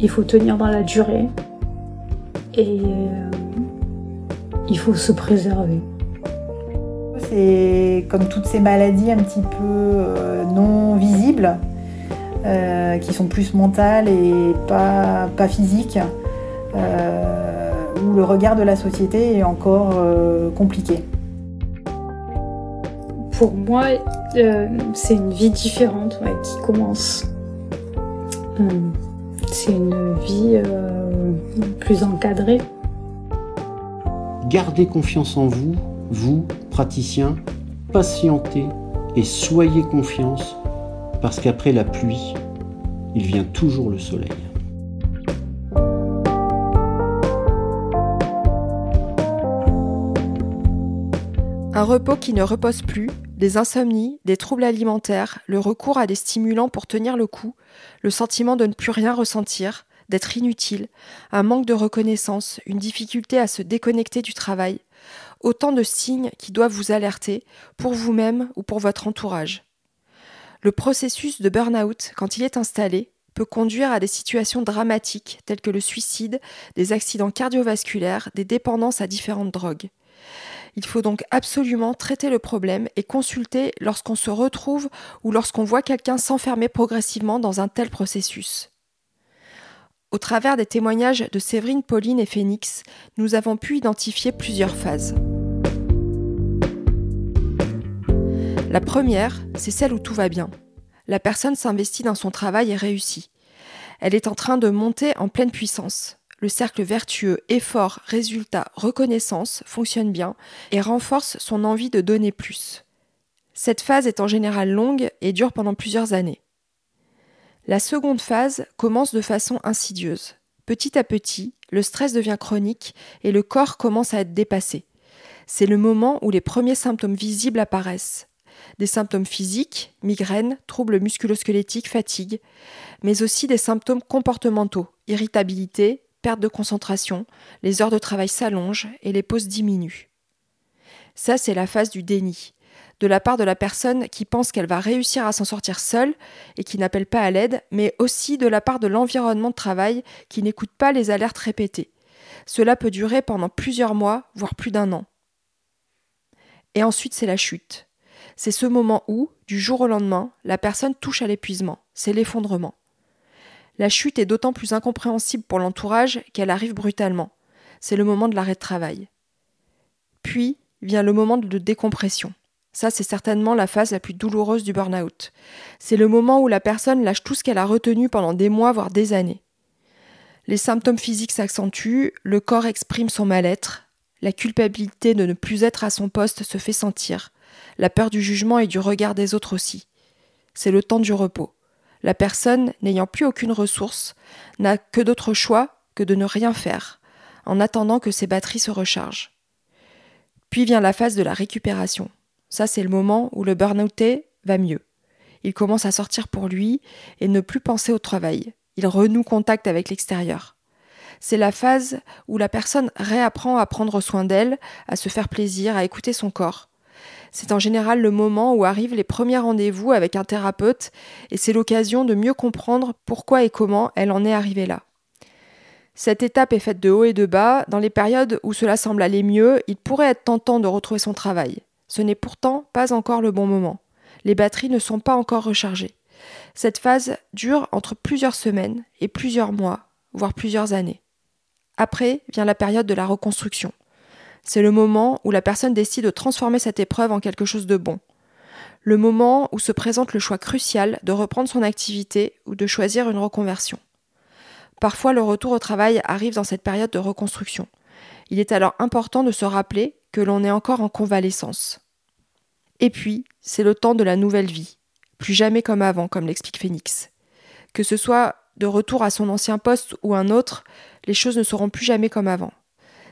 il faut tenir dans la durée et euh, il faut se préserver. C'est comme toutes ces maladies un petit peu euh, non visibles, euh, qui sont plus mentales et pas, pas physiques, où le regard de la société est encore compliqué. Pour moi, c'est une vie différente qui commence. c'est une vie plus encadré. Gardez confiance en vous, vous, praticiens, patientez et soyez confiance, parce qu'après la pluie, il vient toujours le soleil. Un repos qui ne repose plus, des insomnies, des troubles alimentaires, le recours à des stimulants pour tenir le coup, le sentiment de ne plus rien ressentir, d'être inutile, un manque de reconnaissance, une difficulté à se déconnecter du travail, autant de signes qui doivent vous alerter pour vous-même ou pour votre entourage. Le processus de burn-out, quand il est installé, peut conduire à des situations dramatiques telles que le suicide, des accidents cardiovasculaires, des dépendances à différentes drogues. Il faut donc absolument traiter le problème et consulter lorsqu'on se retrouve ou lorsqu'on voit quelqu'un s'enfermer progressivement dans un tel processus. Au travers des témoignages de Séverine, Pauline et Phoenix, nous avons pu identifier plusieurs phases. La première, c'est celle où tout va bien. La personne s'investit dans son travail et réussit. Elle est en train de monter en pleine puissance. Le cercle vertueux effort, résultat, reconnaissance fonctionne bien et renforce son envie de donner plus. Cette phase est en général longue et dure pendant plusieurs années. La seconde phase commence de façon insidieuse. Petit à petit, le stress devient chronique et le corps commence à être dépassé. C'est le moment où les premiers symptômes visibles apparaissent. Des symptômes physiques, migraines, troubles musculosquelettiques, fatigue, mais aussi des symptômes comportementaux, irritabilité, de concentration, les heures de travail s'allongent et les pauses diminuent. Ça, c'est la phase du déni, de la part de la personne qui pense qu'elle va réussir à s'en sortir seule et qui n'appelle pas à l'aide, mais aussi de la part de l'environnement de travail qui n'écoute pas les alertes répétées. Cela peut durer pendant plusieurs mois, voire plus d'un an. Et ensuite, c'est la chute. C'est ce moment où, du jour au lendemain, la personne touche à l'épuisement, c'est l'effondrement. La chute est d'autant plus incompréhensible pour l'entourage qu'elle arrive brutalement. C'est le moment de l'arrêt de travail. Puis vient le moment de décompression. Ça, c'est certainement la phase la plus douloureuse du burn-out. C'est le moment où la personne lâche tout ce qu'elle a retenu pendant des mois, voire des années. Les symptômes physiques s'accentuent, le corps exprime son mal-être, la culpabilité de ne plus être à son poste se fait sentir, la peur du jugement et du regard des autres aussi. C'est le temps du repos. La personne, n'ayant plus aucune ressource, n'a que d'autre choix que de ne rien faire, en attendant que ses batteries se rechargent. Puis vient la phase de la récupération. Ça, c'est le moment où le burn-outé va mieux. Il commence à sortir pour lui et ne plus penser au travail. Il renoue contact avec l'extérieur. C'est la phase où la personne réapprend à prendre soin d'elle, à se faire plaisir, à écouter son corps. C'est en général le moment où arrivent les premiers rendez-vous avec un thérapeute et c'est l'occasion de mieux comprendre pourquoi et comment elle en est arrivée là. Cette étape est faite de haut et de bas. Dans les périodes où cela semble aller mieux, il pourrait être tentant de retrouver son travail. Ce n'est pourtant pas encore le bon moment. Les batteries ne sont pas encore rechargées. Cette phase dure entre plusieurs semaines et plusieurs mois, voire plusieurs années. Après vient la période de la reconstruction. C'est le moment où la personne décide de transformer cette épreuve en quelque chose de bon. Le moment où se présente le choix crucial de reprendre son activité ou de choisir une reconversion. Parfois, le retour au travail arrive dans cette période de reconstruction. Il est alors important de se rappeler que l'on est encore en convalescence. Et puis, c'est le temps de la nouvelle vie, plus jamais comme avant, comme l'explique Phoenix. Que ce soit de retour à son ancien poste ou un autre, les choses ne seront plus jamais comme avant.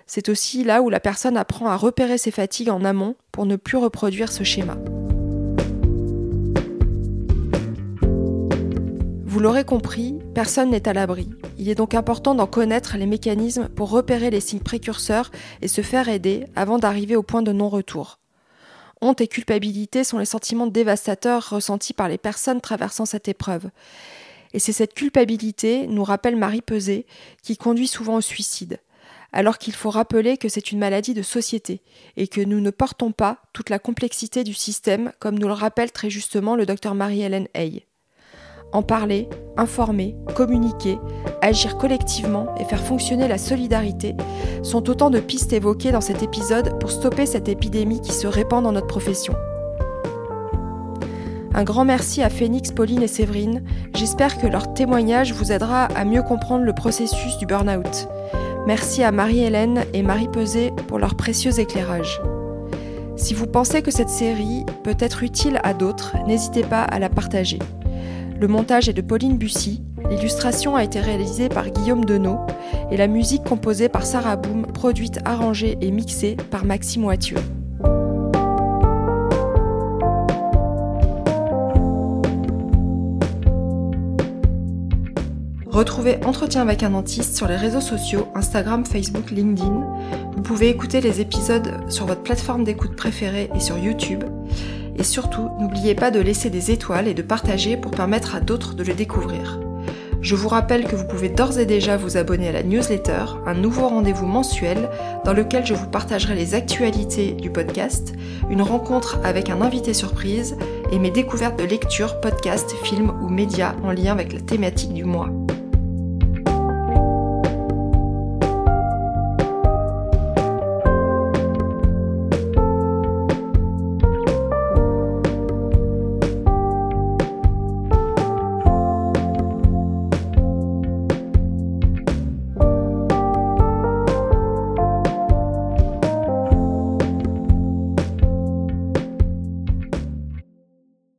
C'est aussi là où la personne apprend à repérer ses fatigues en amont pour ne plus reproduire ce schéma. Vous l'aurez compris, personne n'est à l'abri. Il est donc important d'en connaître les mécanismes pour repérer les signes précurseurs et se faire aider avant d'arriver au point de non-retour. Honte et culpabilité sont les sentiments dévastateurs ressentis par les personnes traversant cette épreuve. Et c'est cette culpabilité, nous rappelle Marie Peset, qui conduit souvent au suicide. Alors qu'il faut rappeler que c'est une maladie de société et que nous ne portons pas toute la complexité du système, comme nous le rappelle très justement le docteur Marie-Hélène Hay. En parler, informer, communiquer, agir collectivement et faire fonctionner la solidarité sont autant de pistes évoquées dans cet épisode pour stopper cette épidémie qui se répand dans notre profession. Un grand merci à Phoenix, Pauline et Séverine. J'espère que leur témoignage vous aidera à mieux comprendre le processus du burn-out. Merci à Marie-Hélène et Marie Peset pour leur précieux éclairage. Si vous pensez que cette série peut être utile à d'autres, n'hésitez pas à la partager. Le montage est de Pauline Bussy, l'illustration a été réalisée par Guillaume Denot et la musique composée par Sarah Boom, produite, arrangée et mixée par Maxime Wathieu. Retrouvez Entretien avec un dentiste sur les réseaux sociaux Instagram, Facebook, LinkedIn. Vous pouvez écouter les épisodes sur votre plateforme d'écoute préférée et sur YouTube. Et surtout, n'oubliez pas de laisser des étoiles et de partager pour permettre à d'autres de le découvrir. Je vous rappelle que vous pouvez d'ores et déjà vous abonner à la newsletter, un nouveau rendez-vous mensuel dans lequel je vous partagerai les actualités du podcast, une rencontre avec un invité surprise et mes découvertes de lecture, podcasts, films ou médias en lien avec la thématique du mois.